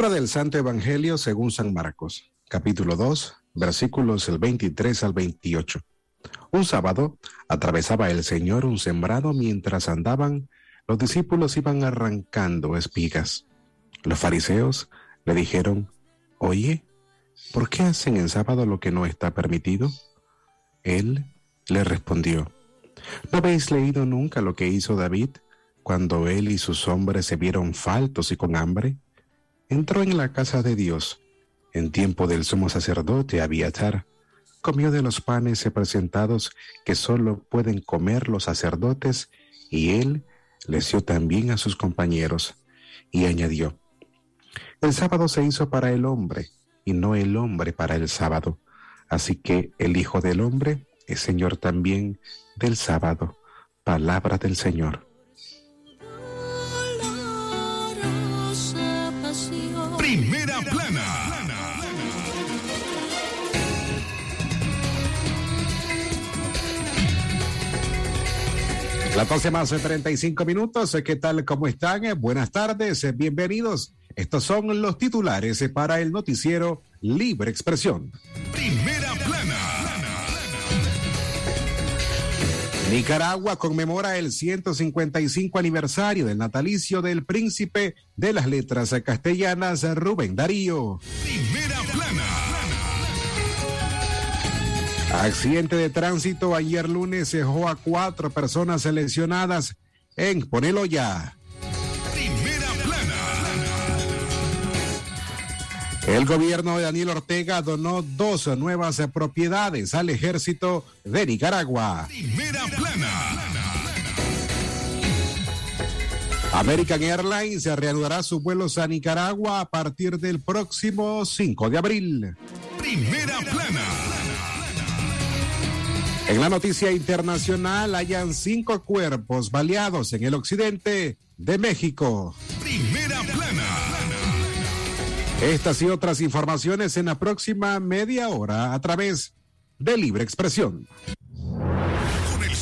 Lectura del Santo Evangelio según San Marcos, capítulo 2, versículos del 23 al 28. Un sábado atravesaba el Señor un sembrado mientras andaban, los discípulos iban arrancando espigas. Los fariseos le dijeron, Oye, ¿por qué hacen en sábado lo que no está permitido? Él le respondió, ¿no habéis leído nunca lo que hizo David cuando él y sus hombres se vieron faltos y con hambre? Entró en la casa de Dios en tiempo del sumo sacerdote Abiatar. Comió de los panes presentados que solo pueden comer los sacerdotes y él les dio también a sus compañeros. Y añadió, el sábado se hizo para el hombre y no el hombre para el sábado. Así que el Hijo del Hombre es Señor también del sábado. Palabra del Señor. 12 más de 35 minutos. ¿Qué tal? ¿Cómo están? Buenas tardes. Bienvenidos. Estos son los titulares para el noticiero Libre Expresión. Primera plana. Nicaragua conmemora el 155 aniversario del natalicio del príncipe de las letras castellanas Rubén Darío. Primera Accidente de tránsito ayer lunes dejó a cuatro personas lesionadas en Ponelo ya. Primera plana. El gobierno de Daniel Ortega donó dos nuevas propiedades al ejército de Nicaragua. Primera plana. American Airlines reanudará sus vuelos a Nicaragua a partir del próximo 5 de abril. Primera plana. En la noticia internacional hayan cinco cuerpos baleados en el occidente de México. Primera plana. Estas y otras informaciones en la próxima media hora a través de Libre Expresión.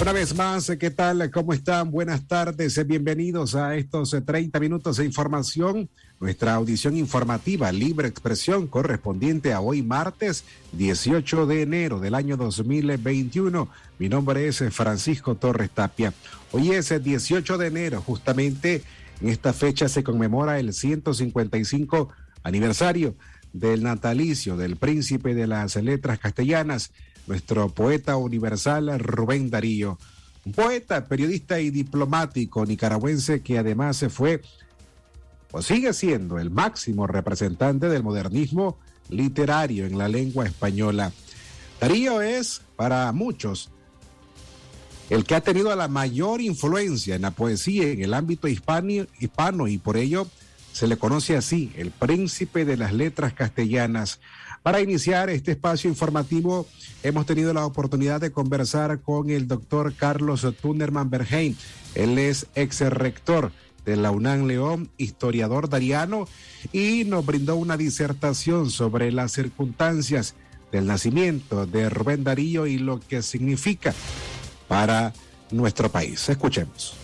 Una vez más, ¿qué tal? ¿Cómo están? Buenas tardes. Bienvenidos a estos 30 minutos de información. Nuestra audición informativa Libre Expresión correspondiente a hoy martes 18 de enero del año 2021. Mi nombre es Francisco Torres Tapia. Hoy es el 18 de enero, justamente en esta fecha se conmemora el 155 aniversario del natalicio del príncipe de las letras castellanas, nuestro poeta universal Rubén Darío. Un poeta, periodista y diplomático nicaragüense que además se fue o sigue siendo el máximo representante del modernismo literario en la lengua española. Darío es, para muchos, el que ha tenido la mayor influencia en la poesía en el ámbito hispano, hispano y por ello se le conoce así, el príncipe de las letras castellanas. Para iniciar este espacio informativo, hemos tenido la oportunidad de conversar con el doctor Carlos Tunderman Berheim. Él es ex rector de la UNAM León, historiador dariano, y nos brindó una disertación sobre las circunstancias del nacimiento de Rubén Darío y lo que significa para nuestro país. Escuchemos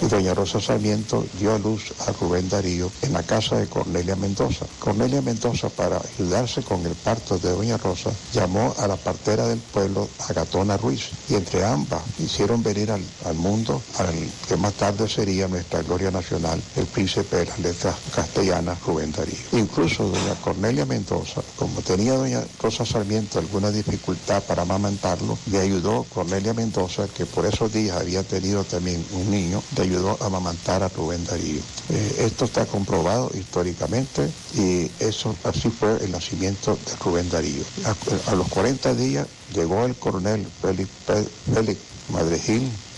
y doña Rosa Sarmiento dio a luz a Rubén Darío en la casa de Cornelia Mendoza. Cornelia Mendoza, para ayudarse con el parto de doña Rosa, llamó a la partera del pueblo, Agatona Ruiz, y entre ambas hicieron venir al, al mundo al que más tarde sería nuestra gloria nacional, el príncipe de las letras castellanas, Rubén Darío. Incluso doña Cornelia Mendoza, como tenía doña Rosa Sarmiento alguna dificultad para amamantarlo, le ayudó Cornelia Mendoza, que por esos días había tenido también un niño, ayudó a amamantar a Rubén Darío. Eh, esto está comprobado históricamente y eso así fue el nacimiento de Rubén Darío. A, a los 40 días llegó el coronel Félix, Félix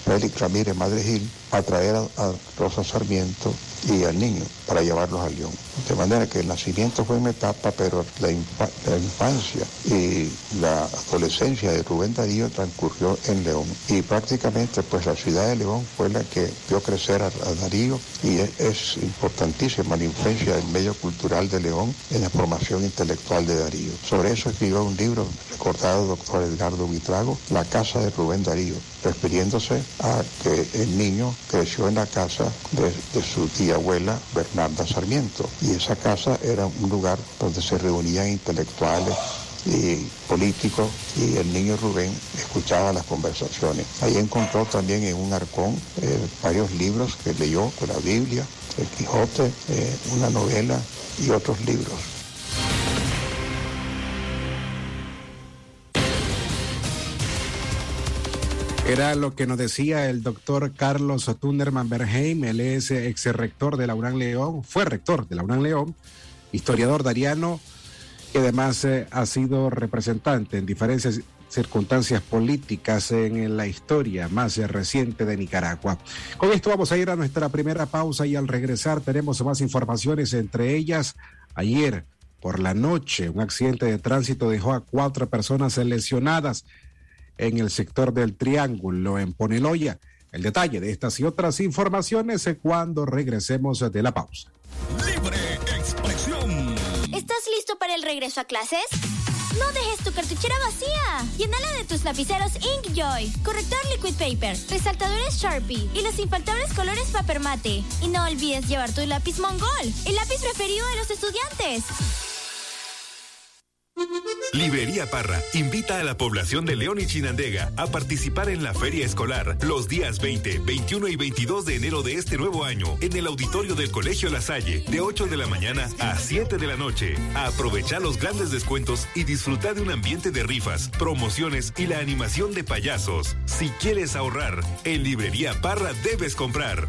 Félix Ramírez Madregil, a traer a, Rosa Sarmiento y al niño para llevarlos a León. De manera que el nacimiento fue una etapa, pero la, infancia y la adolescencia de Rubén Darío transcurrió en León. Y prácticamente pues la ciudad de León fue la que vio crecer a, Darío y es, es, importantísima la influencia del medio cultural de León en la formación intelectual de Darío. Sobre eso escribió un libro recordado doctor Edgardo Vitrago, La casa de Rubén Darío, refiriéndose a que el niño creció en la casa de, su tía abuela Bernarda Sarmiento. Y esa casa era un lugar donde se reunían intelectuales y políticos y el niño Rubén escuchaba las conversaciones. Ahí encontró también en un arcón eh, varios libros que leyó, con la Biblia, el Quijote, eh, una novela y otros libros. Era lo que nos decía el doctor Carlos Tunderman Berheim, él es ex rector de la UNAM León, fue rector de la UNAM León, historiador dariano, que además eh, ha sido representante en diferentes circunstancias políticas en la historia más reciente de Nicaragua. Con esto vamos a ir a nuestra primera pausa y al regresar tenemos más informaciones, entre ellas ayer por la noche un accidente de tránsito dejó a cuatro personas lesionadas en el sector del Triángulo, en Poneloya. El detalle de estas y otras informaciones es cuando regresemos de la pausa. Libre expresión. ¿Estás listo para el regreso a clases? No dejes tu cartuchera vacía. Llénala de tus lapiceros Inkjoy, corrector liquid paper, resaltadores Sharpie y los infaltables colores paper mate. Y no olvides llevar tu lápiz Mongol, el lápiz preferido de los estudiantes. Librería Parra invita a la población de León y Chinandega a participar en la feria escolar los días 20, 21 y 22 de enero de este nuevo año en el auditorio del Colegio La Salle de 8 de la mañana a 7 de la noche. Aprovecha los grandes descuentos y disfruta de un ambiente de rifas, promociones y la animación de payasos. Si quieres ahorrar, en Librería Parra debes comprar.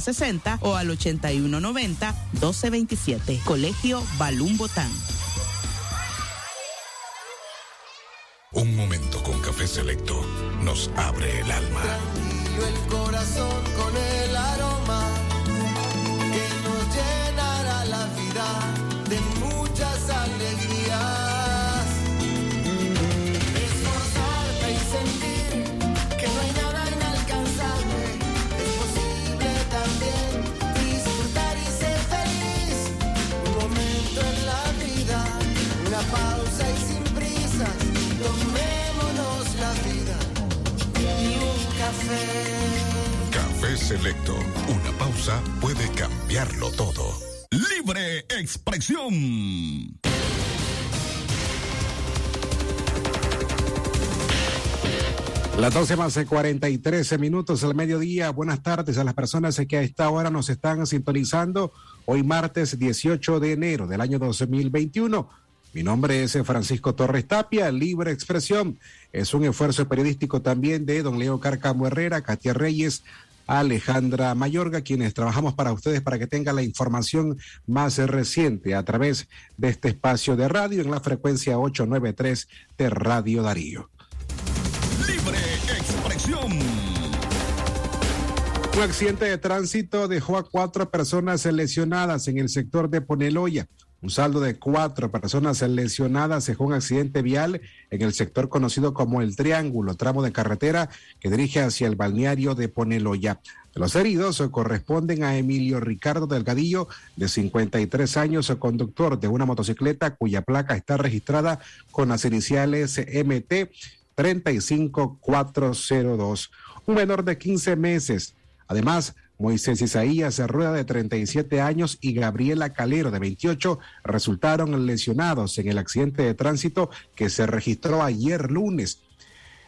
60 o al 8190 1227. Colegio Balún Botán. Un momento con café selecto nos abre el alma. Tranquilo el corazón con el aroma Café Selecto. Una pausa puede cambiarlo todo. Libre expresión. Las 12 más de 43 minutos al mediodía. Buenas tardes a las personas que a esta hora nos están sintonizando. Hoy martes 18 de enero del año 2021. Mi nombre es Francisco Torres Tapia, Libre Expresión. Es un esfuerzo periodístico también de don Leo Carcamo Herrera, Katia Reyes, Alejandra Mayorga, quienes trabajamos para ustedes para que tengan la información más reciente a través de este espacio de radio en la frecuencia 893 de Radio Darío. Libre Expresión. Un accidente de tránsito dejó a cuatro personas lesionadas en el sector de Poneloya. Un saldo de cuatro personas lesionadas dejó un accidente vial en el sector conocido como el Triángulo, tramo de carretera que dirige hacia el balneario de Poneloya. Los heridos corresponden a Emilio Ricardo Delgadillo, de 53 años, conductor de una motocicleta cuya placa está registrada con las iniciales MT 35402. Un menor de 15 meses. Además, Moisés Isaías Rueda de 37 años y Gabriela Calero de 28 resultaron lesionados en el accidente de tránsito que se registró ayer lunes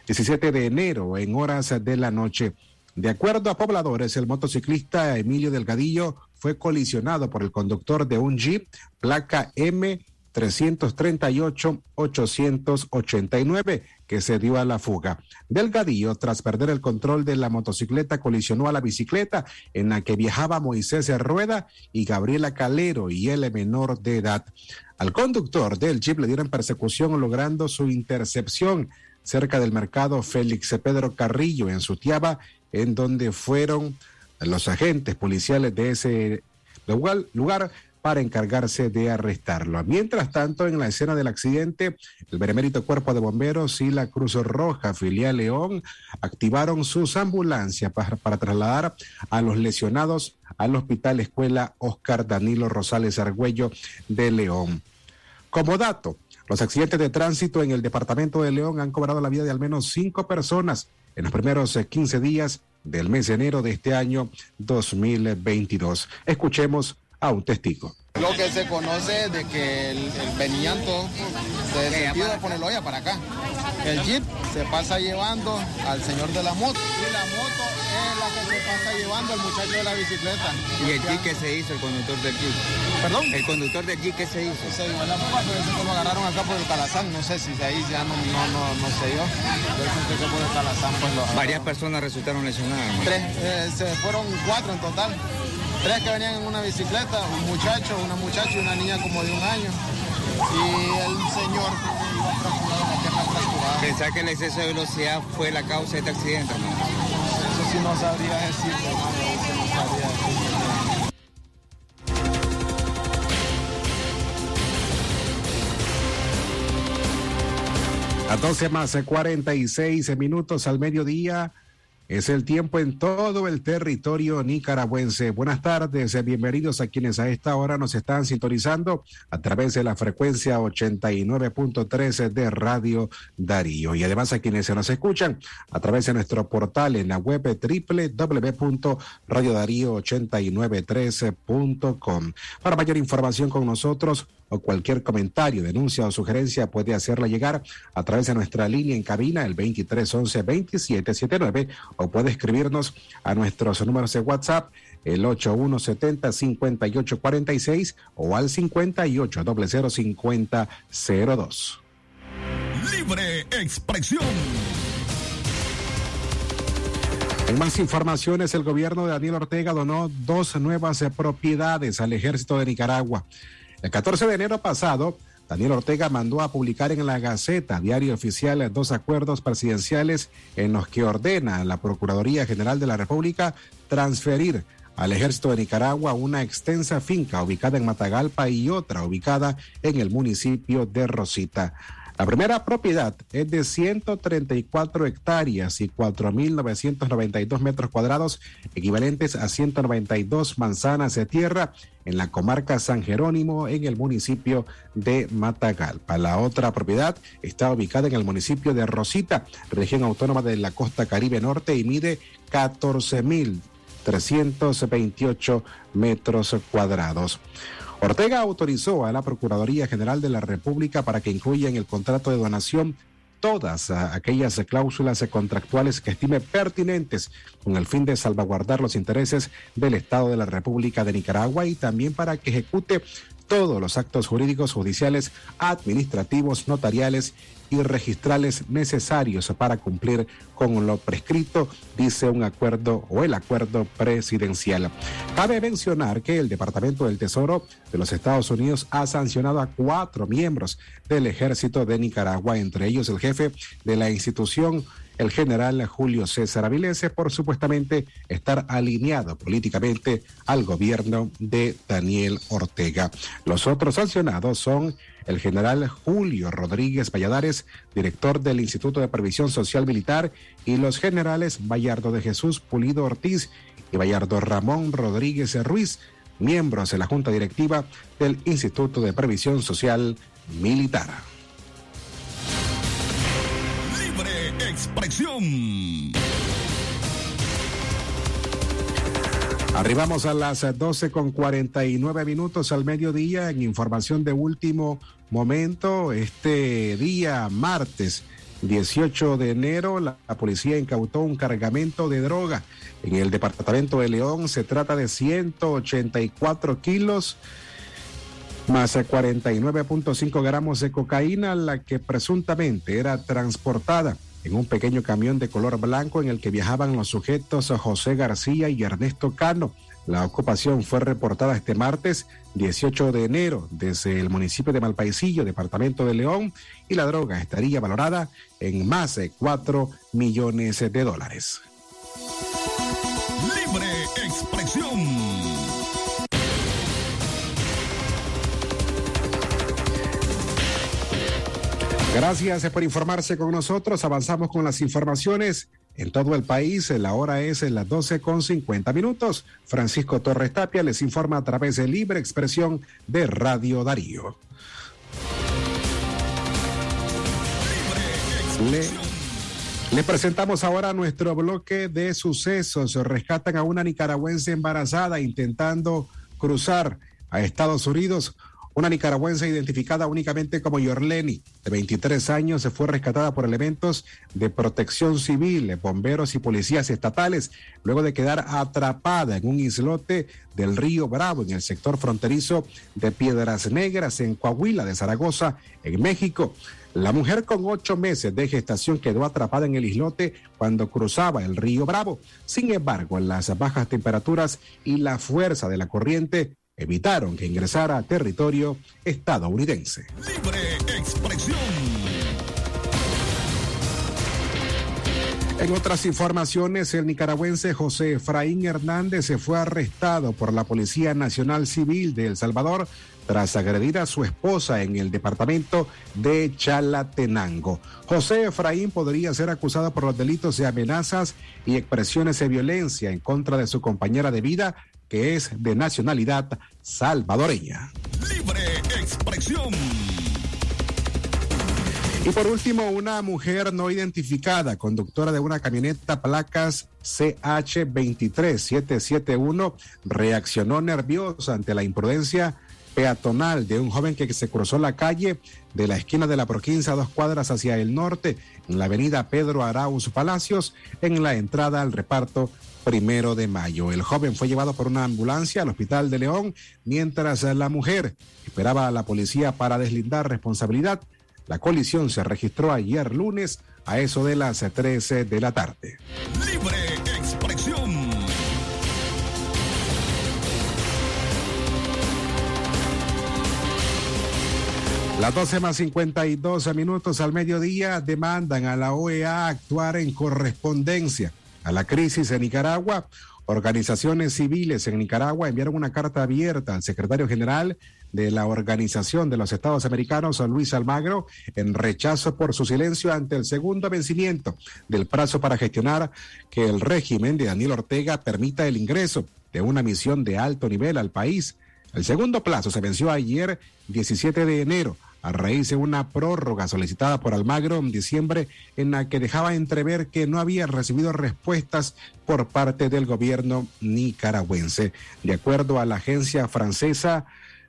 17 de enero en horas de la noche. De acuerdo a pobladores, el motociclista Emilio Delgadillo fue colisionado por el conductor de un jeep placa M 338-889 que se dio a la fuga. Delgadillo, tras perder el control de la motocicleta, colisionó a la bicicleta en la que viajaba Moisés Rueda y Gabriela Calero y él menor de edad. Al conductor del jeep le dieron persecución logrando su intercepción cerca del mercado Félix Pedro Carrillo en Sutiaba, en donde fueron los agentes policiales de ese lugar para encargarse de arrestarlo. Mientras tanto, en la escena del accidente, el Benemérito Cuerpo de Bomberos y la Cruz Roja Filial León activaron sus ambulancias para, para trasladar a los lesionados al Hospital Escuela Oscar Danilo Rosales Argüello de León. Como dato, los accidentes de tránsito en el departamento de León han cobrado la vida de al menos cinco personas en los primeros 15 días del mes de enero de este año 2022. Escuchemos a un testigo. Lo que se conoce es de que el, el venían todos de sentido de Poneloya para acá. El jeep se pasa llevando al señor de la moto y la moto es la que se pasa llevando al muchacho de la bicicleta. ¿Y el jeep qué se hizo, el conductor del jeep? ¿Perdón? ¿El conductor del jeep qué se hizo? Se dio en la fuga, pero eso lo agarraron acá por el Calazán. No sé si de ahí ya no, no, no, no sé yo. Yo que por el Calazán pues lo Varias personas resultaron lesionadas. ¿no? Tres, eh, se fueron cuatro en total. Tres que venían en una bicicleta, un muchacho, una muchacha y una niña como de un año. Y el señor iba fracturado, la pierna fracturada. ¿Pensás que el exceso de velocidad fue la causa de este accidente? no? Eso sí no sabría decirte, hermano, eso no sabría decirte. A 12 más eh, 46 minutos al mediodía. Es el tiempo en todo el territorio nicaragüense. Buenas tardes, eh, bienvenidos a quienes a esta hora nos están sintonizando a través de la frecuencia 89.13 de Radio Darío y además a quienes se nos escuchan a través de nuestro portal en la web www.radiodarío8913.com. Para mayor información con nosotros, o cualquier comentario, denuncia o sugerencia puede hacerla llegar a través de nuestra línea en cabina el 2311-2779 o puede escribirnos a nuestros números de WhatsApp el 8170-5846 o al 58005002. Libre expresión. En más informaciones, el gobierno de Daniel Ortega donó dos nuevas propiedades al ejército de Nicaragua. El 14 de enero pasado, Daniel Ortega mandó a publicar en la Gaceta, diario oficial, dos acuerdos presidenciales en los que ordena a la Procuraduría General de la República transferir al ejército de Nicaragua una extensa finca ubicada en Matagalpa y otra ubicada en el municipio de Rosita. La primera propiedad es de 134 hectáreas y 4.992 metros cuadrados, equivalentes a 192 manzanas de tierra en la comarca San Jerónimo, en el municipio de Matagalpa. La otra propiedad está ubicada en el municipio de Rosita, región autónoma de la costa Caribe Norte, y mide 14.328 metros cuadrados. Ortega autorizó a la Procuraduría General de la República para que incluya en el contrato de donación todas ah, aquellas cláusulas contractuales que estime pertinentes con el fin de salvaguardar los intereses del Estado de la República de Nicaragua y también para que ejecute todos los actos jurídicos, judiciales, administrativos, notariales y registrales necesarios para cumplir con lo prescrito, dice un acuerdo o el acuerdo presidencial. Cabe mencionar que el Departamento del Tesoro de los Estados Unidos ha sancionado a cuatro miembros del ejército de Nicaragua, entre ellos el jefe de la institución el general Julio César Avilese por supuestamente estar alineado políticamente al gobierno de Daniel Ortega. Los otros sancionados son el general Julio Rodríguez Valladares, director del Instituto de Previsión Social Militar, y los generales Bayardo de Jesús Pulido Ortiz y Bayardo Ramón Rodríguez Ruiz, miembros de la Junta Directiva del Instituto de Previsión Social Militar. Expresión. Arribamos a las 12 con 49 minutos al mediodía en información de último momento. Este día martes 18 de enero, la, la, policía incautó un cargamento de droga. En el departamento de León se trata de 184 kilos más 49.5 gramos de cocaína, la que presuntamente era transportada en un pequeño camión de color blanco en el que viajaban los sujetos José García y Ernesto Cano. La ocupación fue reportada este martes 18 de enero desde el municipio de Malpaisillo, departamento de León, y la droga estaría valorada en más de 4 millones de dólares. Libre expresión. Gracias por informarse con nosotros. Avanzamos con las informaciones en todo el país. La hora es en las 12 con 50 minutos. Francisco Torres Tapia les informa a través de Libre Expresión de Radio Darío. Le, le, presentamos ahora nuestro bloque de sucesos. Rescatan a una nicaragüense embarazada intentando cruzar a Estados Unidos. Una nicaragüense identificada únicamente como Yorleni, de 23 años, se fue rescatada por elementos de protección civil, bomberos y policías estatales, luego de quedar atrapada en un islote del río Bravo, en el sector fronterizo de Piedras Negras, en Coahuila de Zaragoza, en México. La mujer con ocho meses de gestación quedó atrapada en el islote cuando cruzaba el río Bravo. Sin embargo, las bajas temperaturas y la fuerza de la corriente evitaron que ingresara a territorio estadounidense. Libre expresión. En otras informaciones, el nicaragüense José Efraín Hernández se fue arrestado por la Policía Nacional Civil de El Salvador tras agredir a su esposa en el departamento de Chalatenango. José Efraín podría ser acusado por los delitos de amenazas y expresiones de violencia en contra de su compañera de vida que es de nacionalidad salvadoreña. Libre expresión. Y por último, una mujer no identificada, conductora de una camioneta placas CH23771, reaccionó nerviosa ante la imprudencia peatonal de un joven que se cruzó la calle de la esquina de la Proquinza, dos cuadras hacia el norte, en la avenida Pedro Arauz Palacios, en la entrada al reparto primero de mayo. El joven fue llevado por una ambulancia al hospital de León, mientras la mujer esperaba a la policía para deslindar responsabilidad. La colisión se registró ayer lunes a eso de las 13 de la tarde. Libre expresión. Las 12 más 52 minutos al mediodía demandan a la OEA actuar en correspondencia a la crisis en Nicaragua. Organizaciones civiles en Nicaragua enviaron una carta abierta al secretario general de la Organización de los Estados Americanos, Luis Almagro, en rechazo por su silencio ante el segundo vencimiento del plazo para gestionar que el régimen de Daniel Ortega permita el ingreso de una misión de alto nivel al país. El segundo plazo se venció ayer, 17 de enero a raíz de una prórroga solicitada por Almagro en diciembre en la que dejaba entrever que no había recibido respuestas por parte del gobierno nicaragüense. De acuerdo a la agencia francesa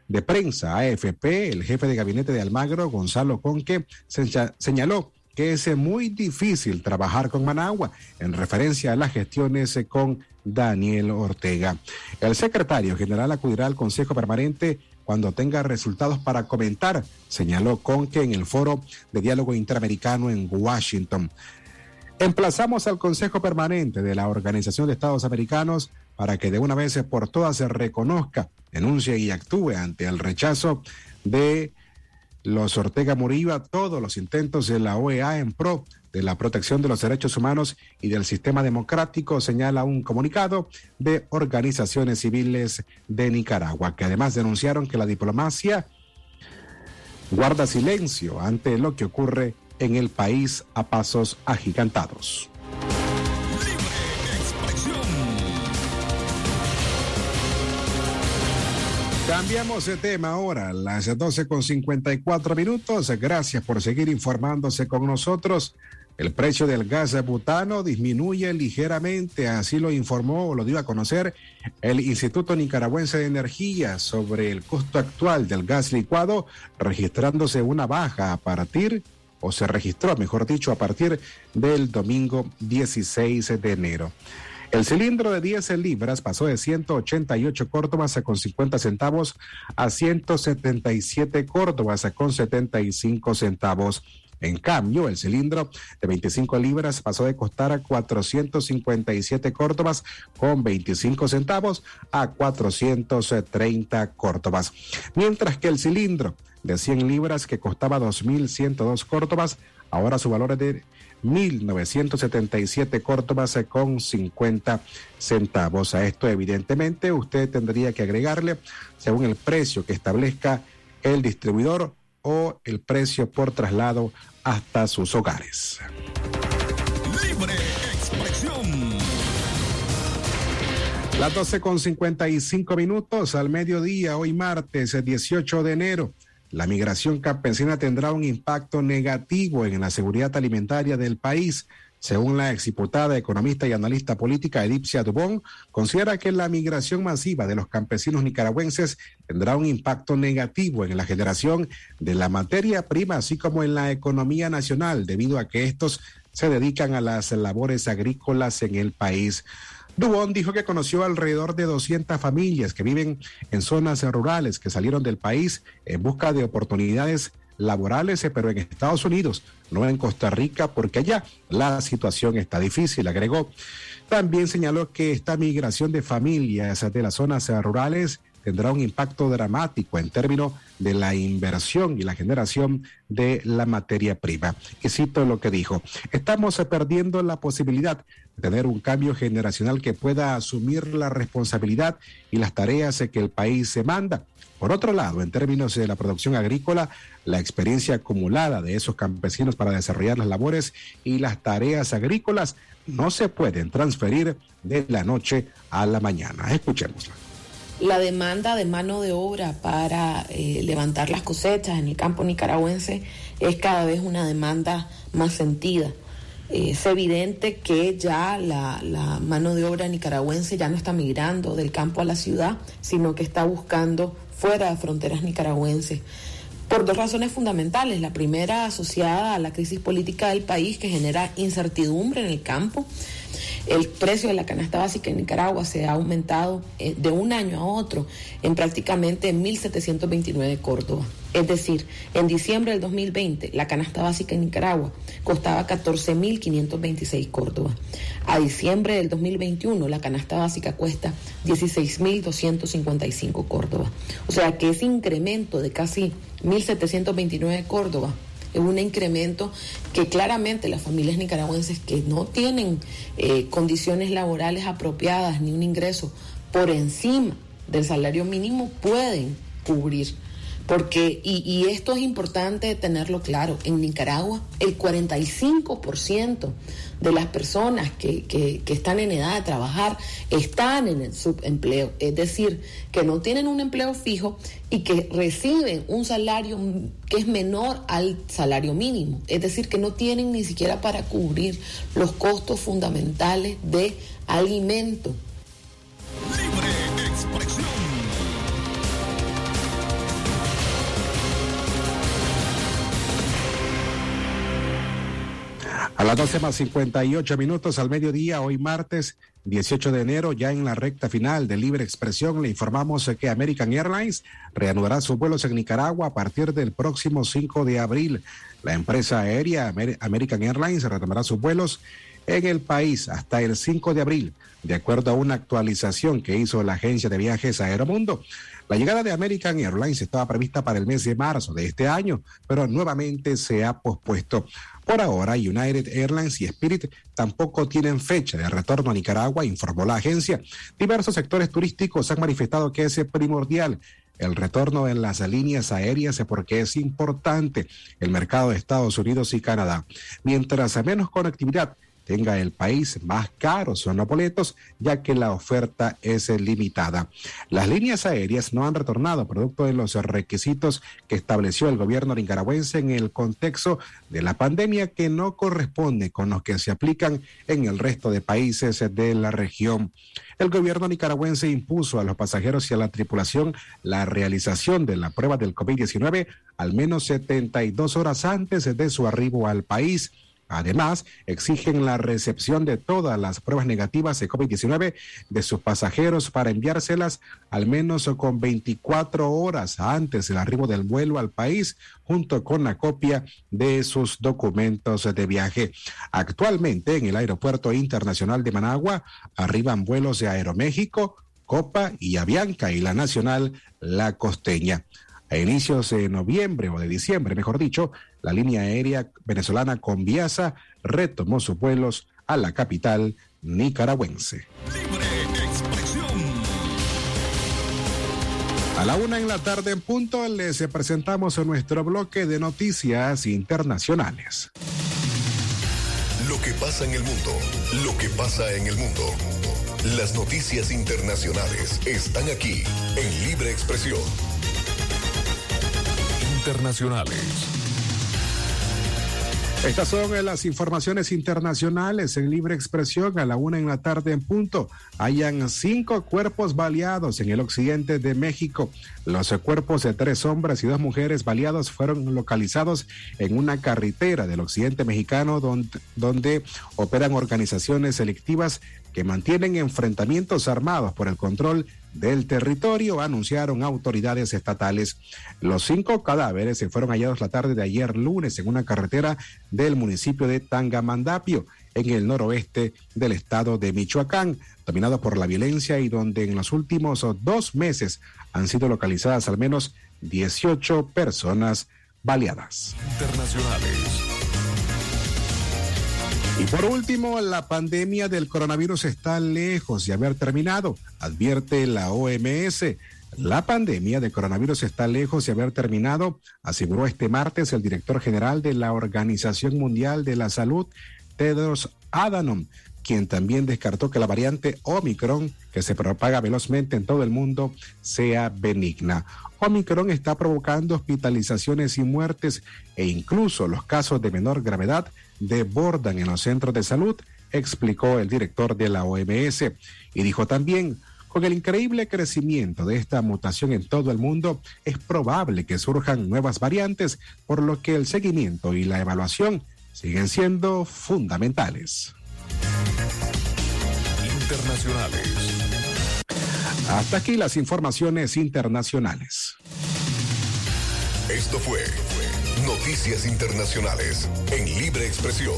de prensa AFP, el jefe de gabinete de Almagro, Gonzalo Conque, señaló que es muy difícil trabajar con Managua en referencia a las gestiones con Daniel Ortega. El secretario general acudirá al Consejo Permanente cuando tenga resultados para comentar, señaló Conque en el foro de diálogo interamericano en Washington. Emplazamos al Consejo Permanente de la Organización de Estados Americanos para que de una vez por todas se reconozca, denuncie y actúe ante el rechazo de los Ortega Murillo a todos los intentos de la OEA en pro de la protección de los derechos humanos y del sistema democrático, señala un comunicado de organizaciones civiles de Nicaragua, que además denunciaron que la diplomacia guarda silencio ante lo que ocurre en el país a pasos agigantados. Cambiamos de tema ahora, las 12 con 54 minutos. Gracias por seguir informándose con nosotros. El precio del gas butano disminuye ligeramente, así lo informó o lo dio a conocer el Instituto Nicaragüense de Energía sobre el costo actual del gas licuado, registrándose una baja a partir o se registró, mejor dicho, a partir del domingo 16 de enero. El cilindro de 10 libras pasó de 188 córdobas con 50 centavos a 177 córdobas con 75 centavos. En cambio, el cilindro de 25 libras pasó de costar a 457 córdobas con 25 centavos a 430 córdobas. Mientras que el cilindro de 100 libras que costaba 2.102 córdobas, ahora su valor es de 1.977 córdobas con 50 centavos. A esto, evidentemente, usted tendría que agregarle, según el precio que establezca el distribuidor, o el precio por traslado hasta sus hogares. Libre expresión. Las 12 con 55 minutos al mediodía, hoy martes 18 de enero. La migración campesina tendrá un impacto negativo en la seguridad alimentaria del país según la exdiputada, economista y analista política Edipcia Dubón, considera que la migración masiva de los campesinos nicaragüenses tendrá un impacto negativo en la generación de la materia prima, así como en la economía nacional, debido a que estos se dedican a las labores agrícolas en el país. Dubón dijo que conoció alrededor de 200 familias que viven en zonas rurales que salieron del país en busca de oportunidades laborales, eh, pero en Estados Unidos, no en Costa Rica, porque allá la situación está difícil, agregó. También señaló que esta migración de familias de las zonas rurales tendrá un impacto dramático en términos de la inversión y la generación de la materia prima. Y cito lo que dijo, estamos perdiendo la posibilidad tener un cambio generacional que pueda asumir la responsabilidad y las tareas que el país se manda. Por otro lado, en términos de la producción agrícola, la experiencia acumulada de esos campesinos para desarrollar las labores y las tareas agrícolas no se pueden transferir de la noche a la mañana. Escuchémosla. La demanda de mano de obra para eh, levantar las cosechas en el campo nicaragüense es cada vez una demanda más sentida. Es evidente que ya la, mano de obra nicaragüense ya no está migrando del campo a la ciudad, sino que está buscando fuera de fronteras nicaragüenses por dos razones fundamentales. La primera asociada a la crisis política del país que genera incertidumbre en el campo. El precio de la canasta básica en Nicaragua se ha aumentado eh, de un año a otro en prácticamente 1.729 Córdoba. Es decir, en diciembre del 2020 la canasta básica en Nicaragua costaba 14.526 Córdoba. A diciembre del 2021 la canasta básica cuesta 16.255 Córdoba. O sea que ese incremento de casi 1.729 Córdoba un incremento que claramente las familias nicaragüenses que no tienen eh, condiciones laborales apropiadas ni un ingreso por encima del salario mínimo pueden cubrir. Porque, y, y esto es importante tenerlo claro, en Nicaragua el 45% de las personas que, que, que, están en edad de trabajar están en el subempleo, es decir, que no tienen un empleo fijo y que reciben un salario que es menor al salario mínimo, es decir, que no tienen ni siquiera para cubrir los costos fundamentales de alimento. A las 12 más 58 minutos al mediodía, hoy martes 18 de enero, ya en la recta final de Libre Expresión, le informamos que American Airlines reanudará sus vuelos en Nicaragua a partir del próximo 5 de abril. La empresa aérea American Airlines retomará sus vuelos en el país hasta el 5 de abril, de acuerdo a una actualización que hizo la agencia de viajes Aeromundo. La llegada de American Airlines estaba prevista para el mes de marzo de este año, pero nuevamente se ha pospuesto. Por ahora, United Airlines y Spirit tampoco tienen fecha de retorno a Nicaragua, informó la agencia. Diversos sectores turísticos han manifestado que es primordial el retorno en las líneas aéreas porque es importante el mercado de Estados Unidos y Canadá. Mientras menos conectividad tenga el país más caros son los boletos, ya que la oferta es limitada. Las líneas aéreas no han retornado producto de los requisitos que estableció el gobierno nicaragüense en el contexto de la pandemia que no corresponde con los que se aplican en el resto de países de la región. El gobierno nicaragüense impuso a los pasajeros y a la tripulación la realización de la prueba del COVID-19 al menos 72 horas antes de su arribo al país. Además, exigen la recepción de todas las pruebas negativas de COVID-19 de sus pasajeros para enviárselas al menos con 24 horas antes del arribo del vuelo al país, junto con la copia de sus documentos de viaje. Actualmente, en el Aeropuerto Internacional de Managua, arriban vuelos de Aeroméxico, Copa y Avianca y la Nacional La Costeña. A inicios de noviembre o de diciembre, mejor dicho, la línea aérea venezolana Conviasa retomó sus vuelos a la capital nicaragüense. Libre expresión. A la una en la tarde en punto les presentamos nuestro bloque de noticias internacionales. Lo que pasa en el mundo, lo que pasa en el mundo. Las noticias internacionales están aquí en Libre Expresión internacionales. Estas son las informaciones internacionales en libre expresión a la una en la tarde en punto. Hayan cinco cuerpos baleados en el occidente de México. Los cuerpos de tres hombres y dos mujeres baleados fueron localizados en una carretera del occidente mexicano donde, donde operan organizaciones selectivas que mantienen enfrentamientos armados por el control del territorio, anunciaron autoridades estatales. Los cinco cadáveres se fueron hallados la tarde de ayer lunes en una carretera del municipio de Tangamandapio, en el noroeste del estado de Michoacán, dominado por la violencia y donde en los últimos dos meses han sido localizadas al menos 18 personas baleadas. Internacionales. Y por último, la pandemia del coronavirus está lejos de haber terminado, advierte la OMS. La pandemia de coronavirus está lejos de haber terminado, aseguró este martes el director general de la Organización Mundial de la Salud, Tedros Adhanom, quien también descartó que la variante Omicron, que se propaga velozmente en todo el mundo, sea benigna. Omicron está provocando hospitalizaciones y muertes e incluso los casos de menor gravedad desbordan en los centros de salud, explicó el director de la OMS. Y dijo también, con el increíble crecimiento de esta mutación en todo el mundo, es probable que surjan nuevas variantes, por lo que el seguimiento y la evaluación siguen siendo fundamentales. Internacionales. Hasta aquí las informaciones internacionales. Esto fue Noticias Internacionales en Libre Expresión.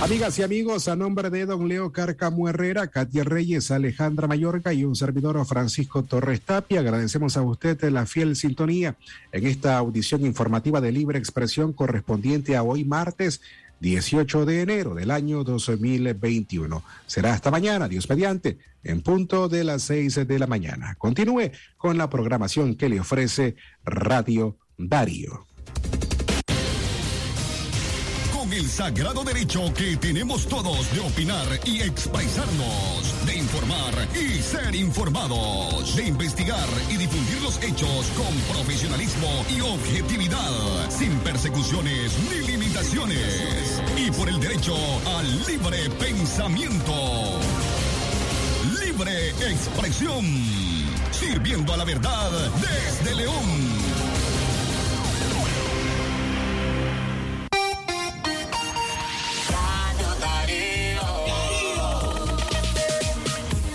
Amigas y amigos, a nombre de don Leo Carcamo Herrera, Katia Reyes, Alejandra Mayorga y un servidor Francisco Torres Tapia, agradecemos a usted la fiel sintonía en esta audición informativa de Libre Expresión correspondiente a hoy martes 18 de enero del año 2021. Será hasta mañana, Dios mediante, en punto de las 6 de la mañana. Continúe con la programación que le ofrece Radio Darío el sagrado derecho que tenemos todos de opinar y expresarnos, informar y ser informados, de investigar y difundir los hechos con profesionalismo y objetividad, sin persecuciones ni limitaciones, y por el derecho al libre pensamiento. Libre expresión, sirviendo a la verdad desde León.